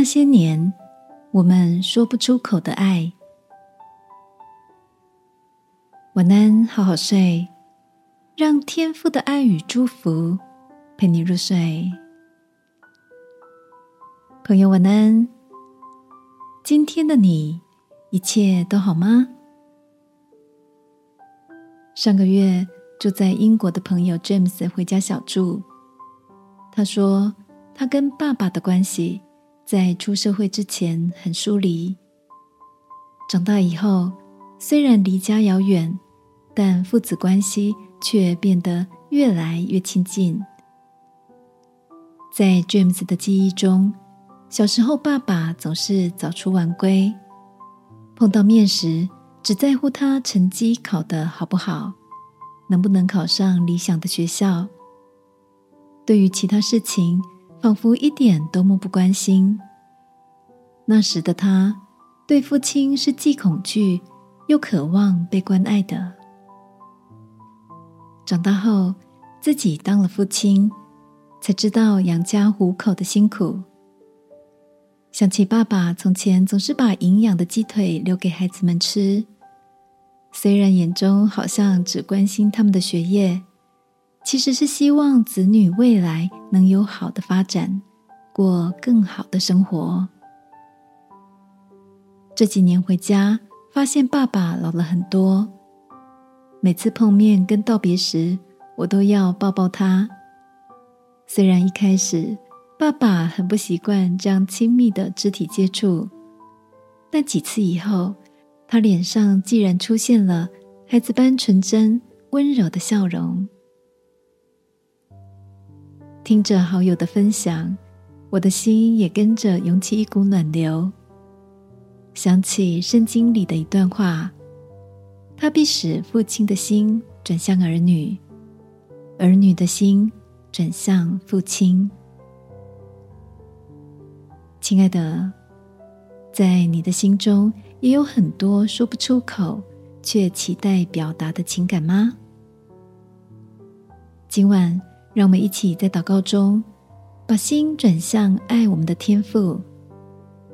那些年我们说不出口的爱。晚安，好好睡，让天父的爱与祝福陪你入睡。朋友，晚安。今天的你一切都好吗？上个月住在英国的朋友 James 回家小住，他说他跟爸爸的关系。在出社会之前很疏离，长大以后虽然离家遥远，但父子关系却变得越来越亲近。在 James 的记忆中，小时候爸爸总是早出晚归，碰到面时只在乎他成绩考得好不好，能不能考上理想的学校。对于其他事情，仿佛一点都漠不关心。那时的他，对父亲是既恐惧又渴望被关爱的。长大后，自己当了父亲，才知道养家糊口的辛苦。想起爸爸从前总是把营养的鸡腿留给孩子们吃，虽然眼中好像只关心他们的学业。其实是希望子女未来能有好的发展，过更好的生活。这几年回家，发现爸爸老了很多。每次碰面跟道别时，我都要抱抱他。虽然一开始爸爸很不习惯这样亲密的肢体接触，但几次以后，他脸上既然出现了孩子般纯真温柔的笑容。听着好友的分享，我的心也跟着涌起一股暖流。想起圣经里的一段话：“他必使父亲的心转向儿女，儿女的心转向父亲。”亲爱的，在你的心中也有很多说不出口却期待表达的情感吗？今晚。让我们一起在祷告中，把心转向爱我们的天父，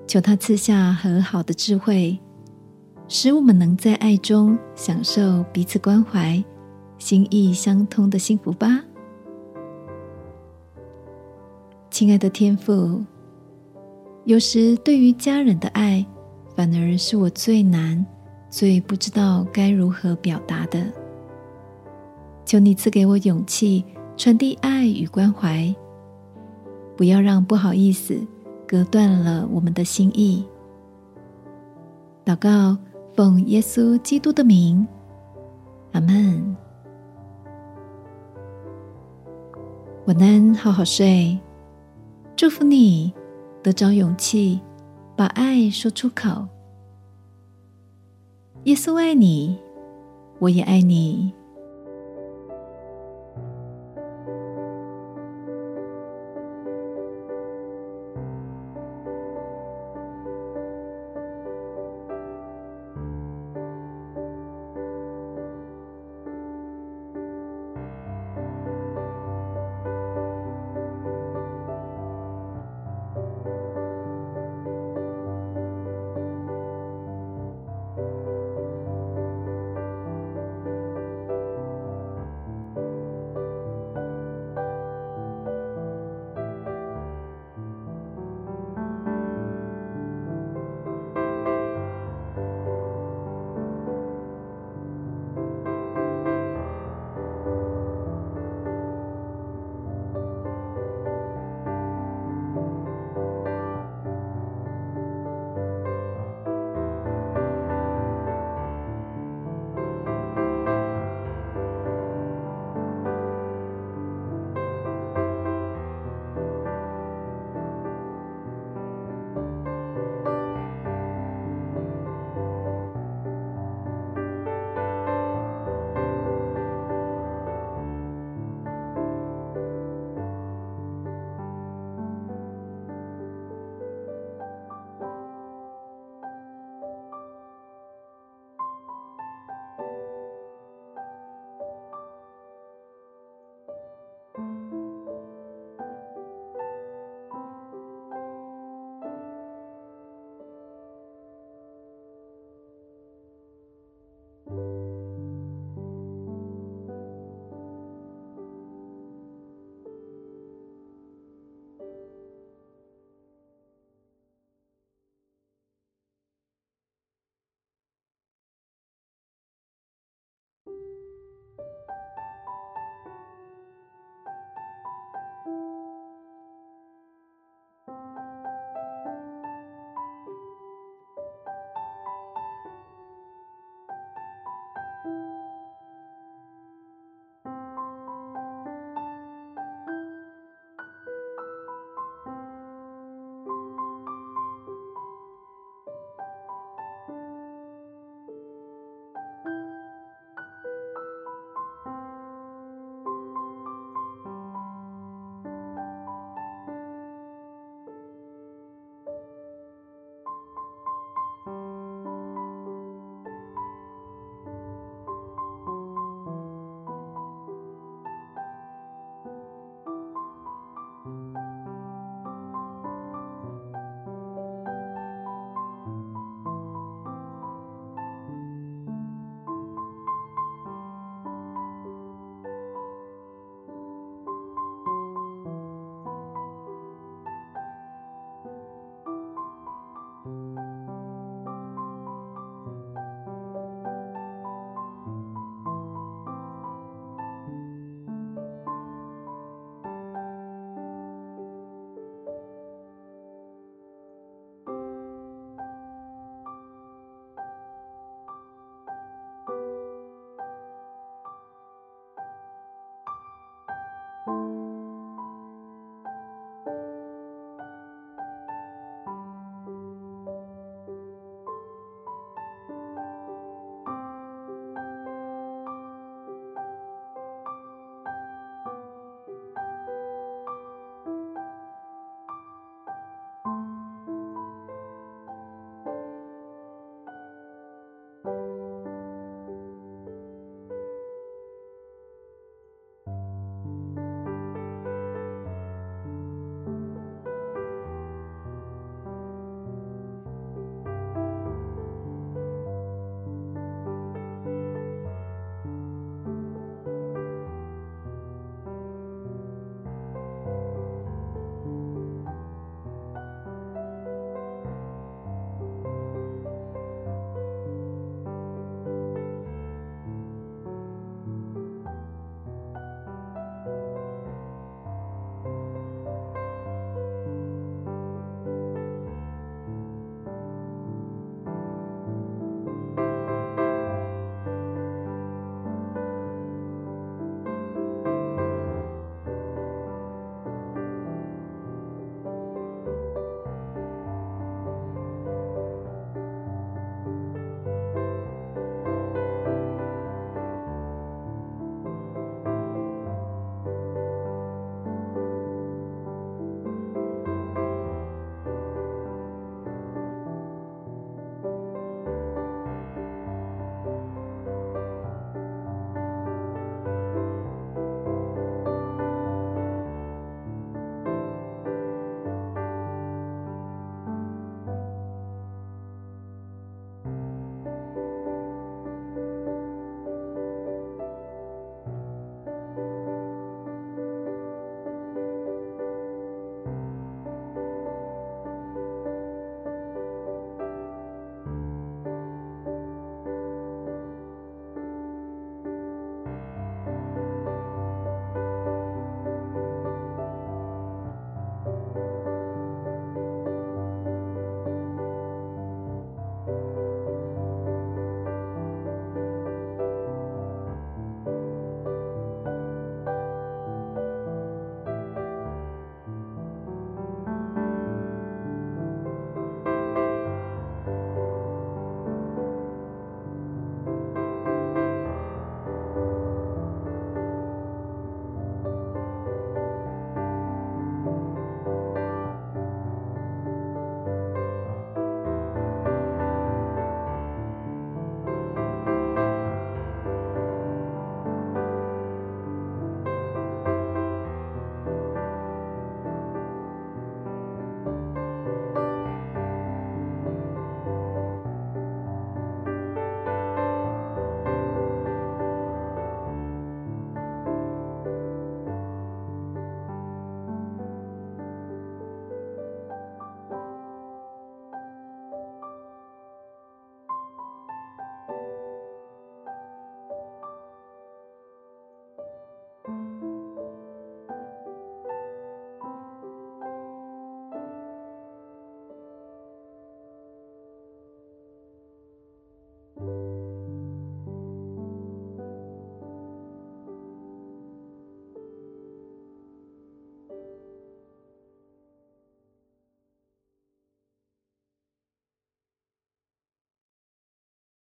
求他赐下和好的智慧，使我们能在爱中享受彼此关怀、心意相通的幸福吧。亲爱的天父，有时对于家人的爱，反而是我最难、最不知道该如何表达的。求你赐给我勇气。传递爱与关怀，不要让不好意思隔断了我们的心意。祷告，奉耶稣基督的名，阿门。晚安，好好睡。祝福你得着勇气，把爱说出口。耶稣爱你，我也爱你。